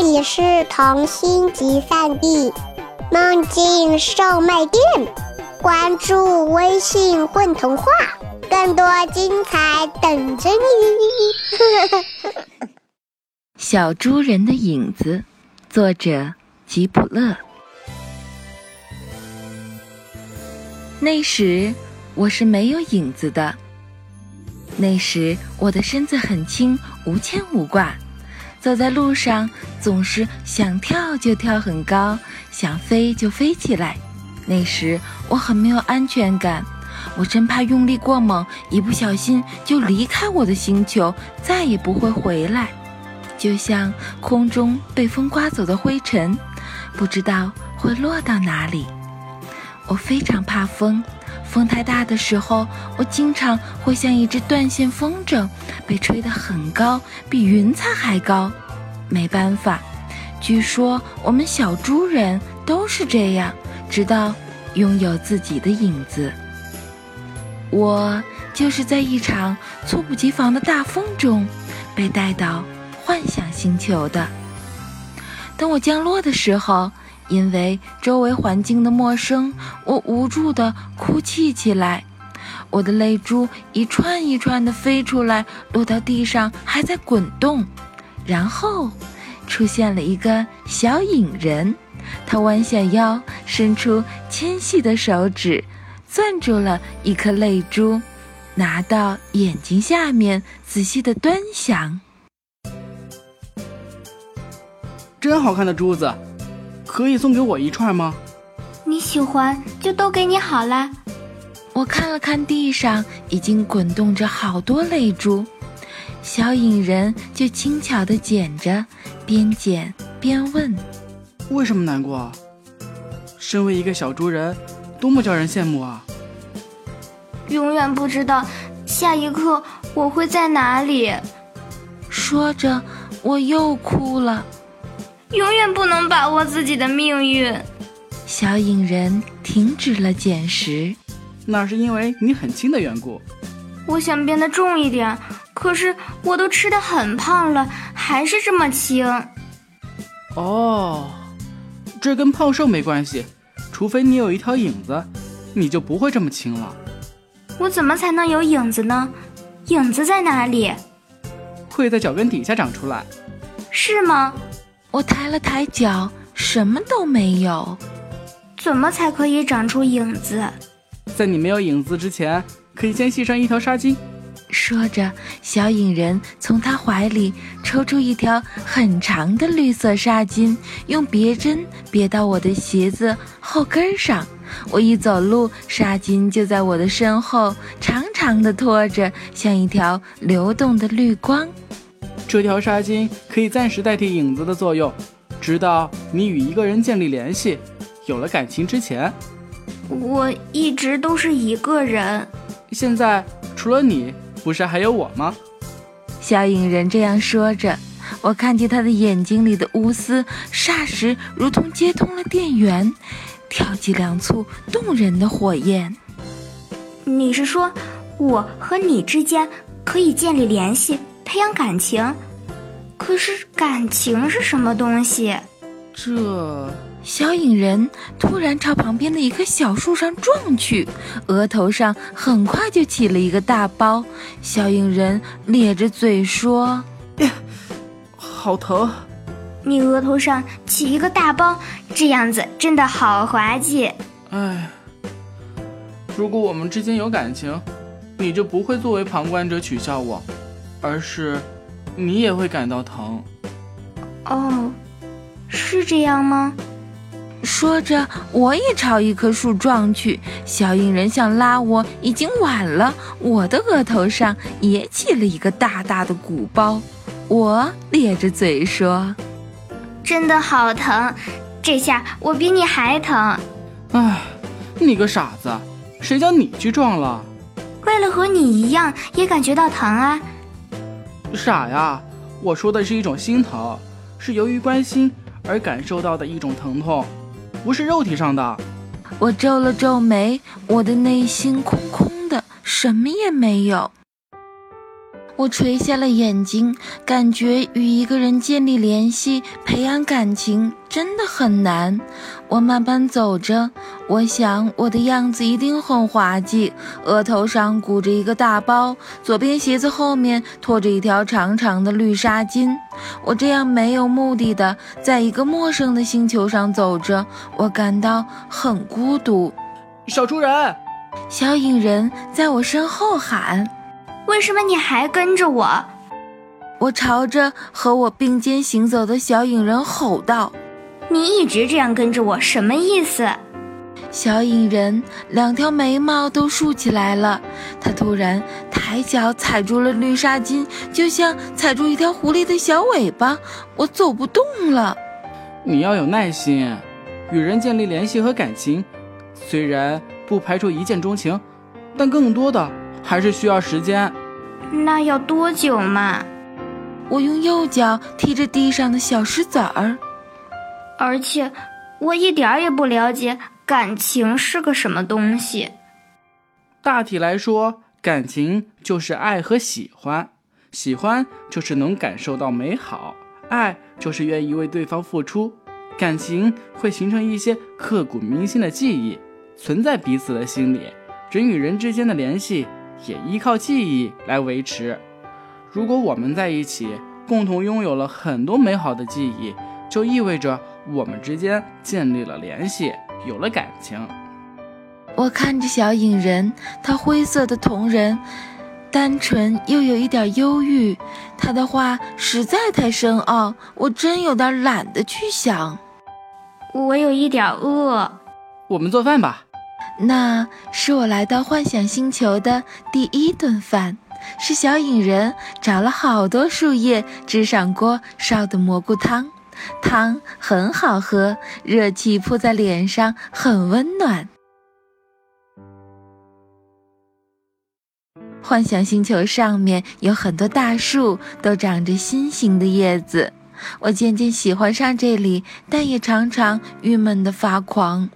这里是童心集散地，梦境售卖店。关注微信“混童话”，更多精彩等着你。小猪人的影子，作者吉普勒。那时我是没有影子的。那时我的身子很轻，无牵无挂，走在路上总是想跳就跳很高，想飞就飞起来。那时我很没有安全感，我真怕用力过猛，一不小心就离开我的星球，再也不会回来。就像空中被风刮走的灰尘，不知道会落到哪里。我非常怕风。风太大的时候，我经常会像一只断线风筝，被吹得很高，比云彩还高。没办法，据说我们小猪人都是这样，直到拥有自己的影子。我就是在一场猝不及防的大风中，被带到幻想星球的。等我降落的时候。因为周围环境的陌生，我无助地哭泣起来。我的泪珠一串一串地飞出来，落到地上，还在滚动。然后，出现了一个小影人，他弯下腰，伸出纤细的手指，攥住了一颗泪珠，拿到眼睛下面，仔细地端详。真好看的珠子。可以送给我一串吗？你喜欢就都给你好了。我看了看地上，已经滚动着好多泪珠，小影人就轻巧地捡着，边捡边问：“为什么难过？身为一个小猪人，多么叫人羡慕啊！永远不知道下一刻我会在哪里。”说着，我又哭了。永远不能把握自己的命运。小影人停止了捡食，那是因为你很轻的缘故。我想变得重一点，可是我都吃的很胖了，还是这么轻。哦，这跟胖瘦没关系，除非你有一条影子，你就不会这么轻了。我怎么才能有影子呢？影子在哪里？会在脚跟底下长出来。是吗？我抬了抬脚，什么都没有。怎么才可以长出影子？在你没有影子之前，可以先系上一条纱巾。说着，小影人从他怀里抽出一条很长的绿色纱巾，用别针别到我的鞋子后跟上。我一走路，纱巾就在我的身后长长的拖着，像一条流动的绿光。这条纱巾可以暂时代替影子的作用，直到你与一个人建立联系，有了感情之前。我一直都是一个人。现在除了你，不是还有我吗？小影人这样说着，我看见他的眼睛里的乌丝，霎时如同接通了电源，跳起两簇动人的火焰。你是说，我和你之间可以建立联系？培养感情，可是感情是什么东西？这小影人突然朝旁边的一棵小树上撞去，额头上很快就起了一个大包。小影人咧着嘴说：“ 好疼！”你额头上起一个大包，这样子真的好滑稽。哎，如果我们之间有感情，你就不会作为旁观者取笑我。而是，你也会感到疼。哦，是这样吗？说着，我也朝一棵树撞去。小影人想拉我，已经晚了。我的额头上也起了一个大大的鼓包。我咧着嘴说：“真的好疼，这下我比你还疼。”哎，你个傻子，谁叫你去撞了？为了和你一样，也感觉到疼啊。傻呀！我说的是一种心疼，是由于关心而感受到的一种疼痛，不是肉体上的。我皱了皱眉，我的内心空空的，什么也没有。我垂下了眼睛，感觉与一个人建立联系、培养感情真的很难。我慢慢走着，我想我的样子一定很滑稽，额头上鼓着一个大包，左边鞋子后面拖着一条长长的绿纱巾。我这样没有目的的在一个陌生的星球上走着，我感到很孤独。小猪人，小影人在我身后喊。为什么你还跟着我？我朝着和我并肩行走的小影人吼道：“你一直这样跟着我，什么意思？”小影人两条眉毛都竖起来了，他突然抬脚踩住了绿纱巾，就像踩住一条狐狸的小尾巴。我走不动了。你要有耐心，与人建立联系和感情，虽然不排除一见钟情，但更多的。还是需要时间，那要多久嘛？我用右脚踢着地上的小石子儿，而且我一点儿也不了解感情是个什么东西。大体来说，感情就是爱和喜欢，喜欢就是能感受到美好，爱就是愿意为对方付出，感情会形成一些刻骨铭心的记忆，存在彼此的心里。人与人之间的联系。也依靠记忆来维持。如果我们在一起，共同拥有了很多美好的记忆，就意味着我们之间建立了联系，有了感情。我看着小影人，他灰色的瞳仁，单纯又有一点忧郁。他的话实在太深奥，我真有点懒得去想。我有一点饿，我们做饭吧。那是我来到幻想星球的第一顿饭，是小影人找了好多树叶支上锅烧的蘑菇汤，汤很好喝，热气扑在脸上，很温暖。幻想星球上面有很多大树，都长着心形的叶子，我渐渐喜欢上这里，但也常常郁闷的发狂。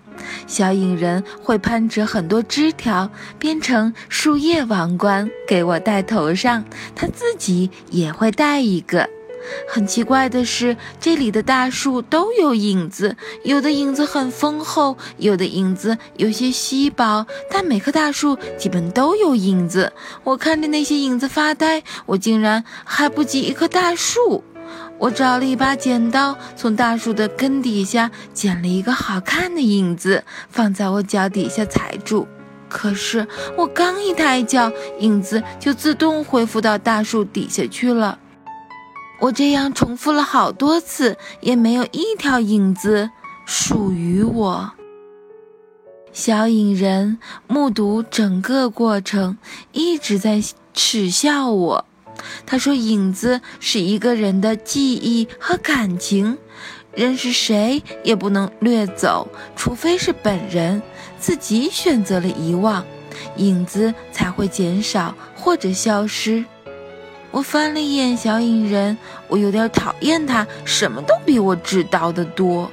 小影人会攀折很多枝条，编成树叶王冠给我戴头上，他自己也会戴一个。很奇怪的是，这里的大树都有影子，有的影子很丰厚，有的影子有些稀薄，但每棵大树基本都有影子。我看着那些影子发呆，我竟然还不及一棵大树。我找了一把剪刀，从大树的根底下剪了一个好看的影子，放在我脚底下踩住。可是我刚一抬脚，影子就自动恢复到大树底下去了。我这样重复了好多次，也没有一条影子属于我。小影人目睹整个过程，一直在耻笑我。他说：“影子是一个人的记忆和感情，认识谁也不能掠走，除非是本人自己选择了遗忘，影子才会减少或者消失。”我翻了一眼小影人，我有点讨厌他，什么都比我知道的多。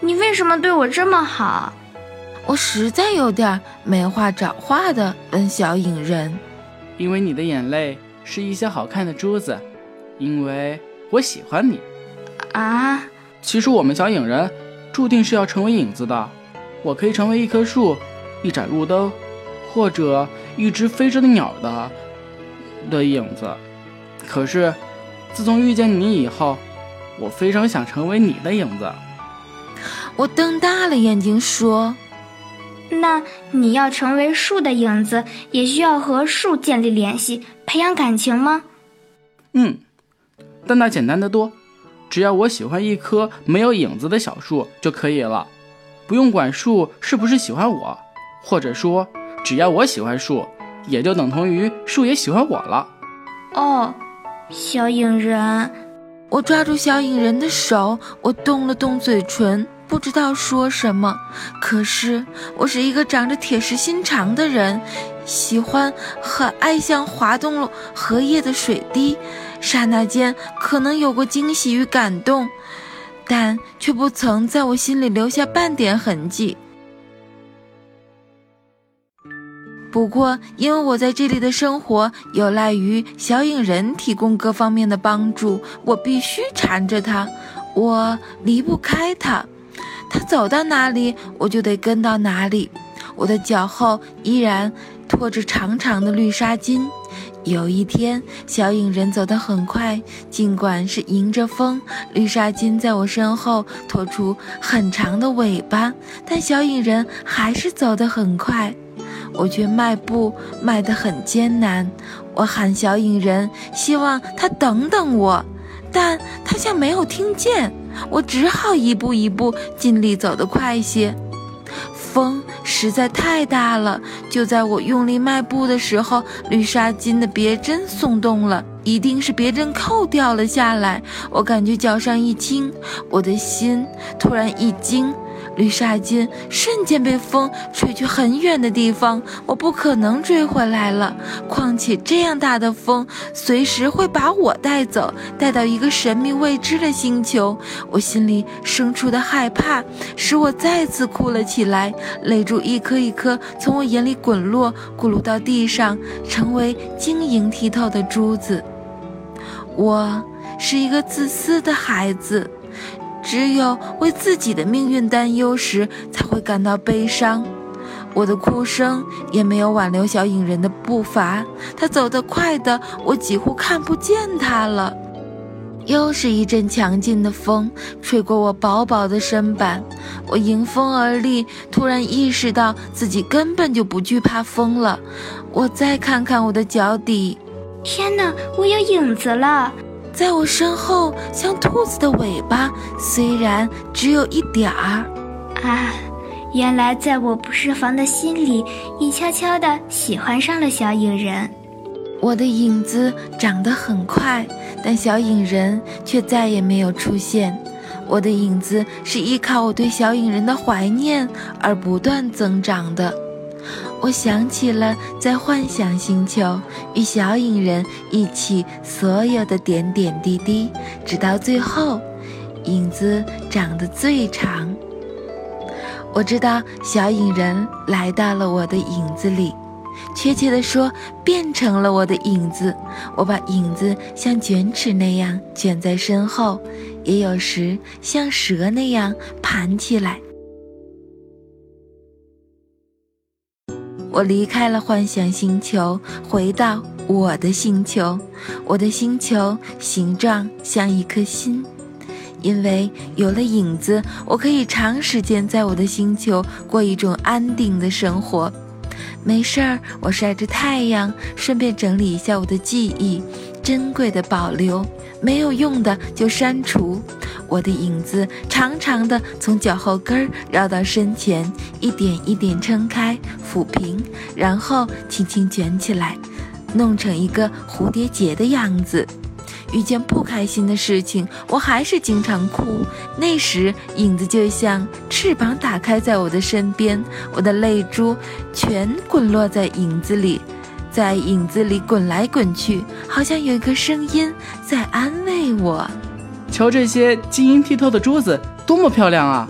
你为什么对我这么好？我实在有点没话找话的问小影人：“因为你的眼泪。”是一些好看的珠子，因为我喜欢你啊！其实我们小影人注定是要成为影子的。我可以成为一棵树、一盏路灯，或者一只飞着的鸟的的影子。可是自从遇见你以后，我非常想成为你的影子。我瞪大了眼睛说：“那你要成为树的影子，也需要和树建立联系。”培养感情吗？嗯，但那简单的多，只要我喜欢一棵没有影子的小树就可以了，不用管树是不是喜欢我，或者说，只要我喜欢树，也就等同于树也喜欢我了。哦，小影人，我抓住小影人的手，我动了动嘴唇。不知道说什么，可是我是一个长着铁石心肠的人，喜欢和爱像滑动了荷叶的水滴，刹那间可能有过惊喜与感动，但却不曾在我心里留下半点痕迹。不过，因为我在这里的生活有赖于小影人提供各方面的帮助，我必须缠着他，我离不开他。他走到哪里，我就得跟到哪里。我的脚后依然拖着长长的绿纱巾。有一天，小影人走得很快，尽管是迎着风，绿纱巾在我身后拖出很长的尾巴，但小影人还是走得很快，我却迈步迈得很艰难。我喊小影人，希望他等等我，但他像没有听见，我只好一步一步尽力走得快些。风实在太大了，就在我用力迈步的时候，绿纱巾的别针松动了，一定是别针扣掉了下来。我感觉脚上一轻，我的心突然一惊。绿纱巾瞬间被风吹去很远的地方，我不可能追回来了。况且这样大的风，随时会把我带走，带到一个神秘未知的星球。我心里生出的害怕，使我再次哭了起来，泪珠一颗一颗从我眼里滚落，咕噜到地上，成为晶莹剔透的珠子。我是一个自私的孩子。只有为自己的命运担忧时，才会感到悲伤。我的哭声也没有挽留小影人的步伐，他走得快的，我几乎看不见他了。又是一阵强劲的风吹过我薄薄的身板，我迎风而立，突然意识到自己根本就不惧怕风了。我再看看我的脚底，天哪，我有影子了！在我身后，像兔子的尾巴，虽然只有一点儿。啊，原来在我不设防的心里，你悄悄地喜欢上了小影人。我的影子长得很快，但小影人却再也没有出现。我的影子是依靠我对小影人的怀念而不断增长的。我想起了在幻想星球与小影人一起所有的点点滴滴，直到最后，影子长得最长。我知道小影人来到了我的影子里，确切地说，变成了我的影子。我把影子像卷尺那样卷在身后，也有时像蛇那样盘起来。我离开了幻想星球，回到我的星球。我的星球形状像一颗心，因为有了影子，我可以长时间在我的星球过一种安定的生活。没事儿，我晒着太阳，顺便整理一下我的记忆，珍贵的保留，没有用的就删除。我的影子长长的从脚后跟儿绕到身前，一点一点撑开、抚平，然后轻轻卷起来，弄成一个蝴蝶结的样子。遇见不开心的事情，我还是经常哭。那时，影子就像翅膀打开在我的身边，我的泪珠全滚落在影子里，在影子里滚来滚去，好像有一个声音在安慰我。瞧这些晶莹剔透的珠子，多么漂亮啊！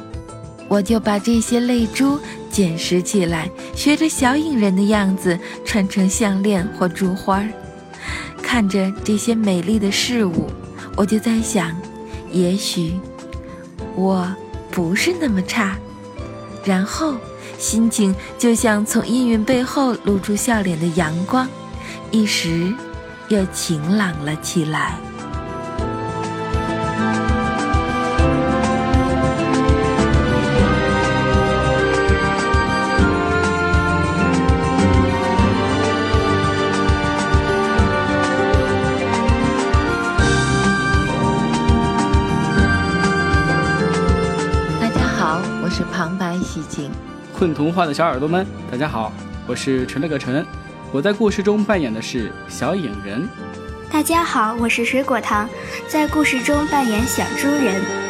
我就把这些泪珠捡拾起来，学着小影人的样子串成项链或珠花。看着这些美丽的事物，我就在想，也许我不是那么差。然后，心情就像从阴云背后露出笑脸的阳光，一时又晴朗了起来。困童话的小耳朵们，大家好，我是陈了个陈，我在故事中扮演的是小影人。大家好，我是水果糖，在故事中扮演小猪人。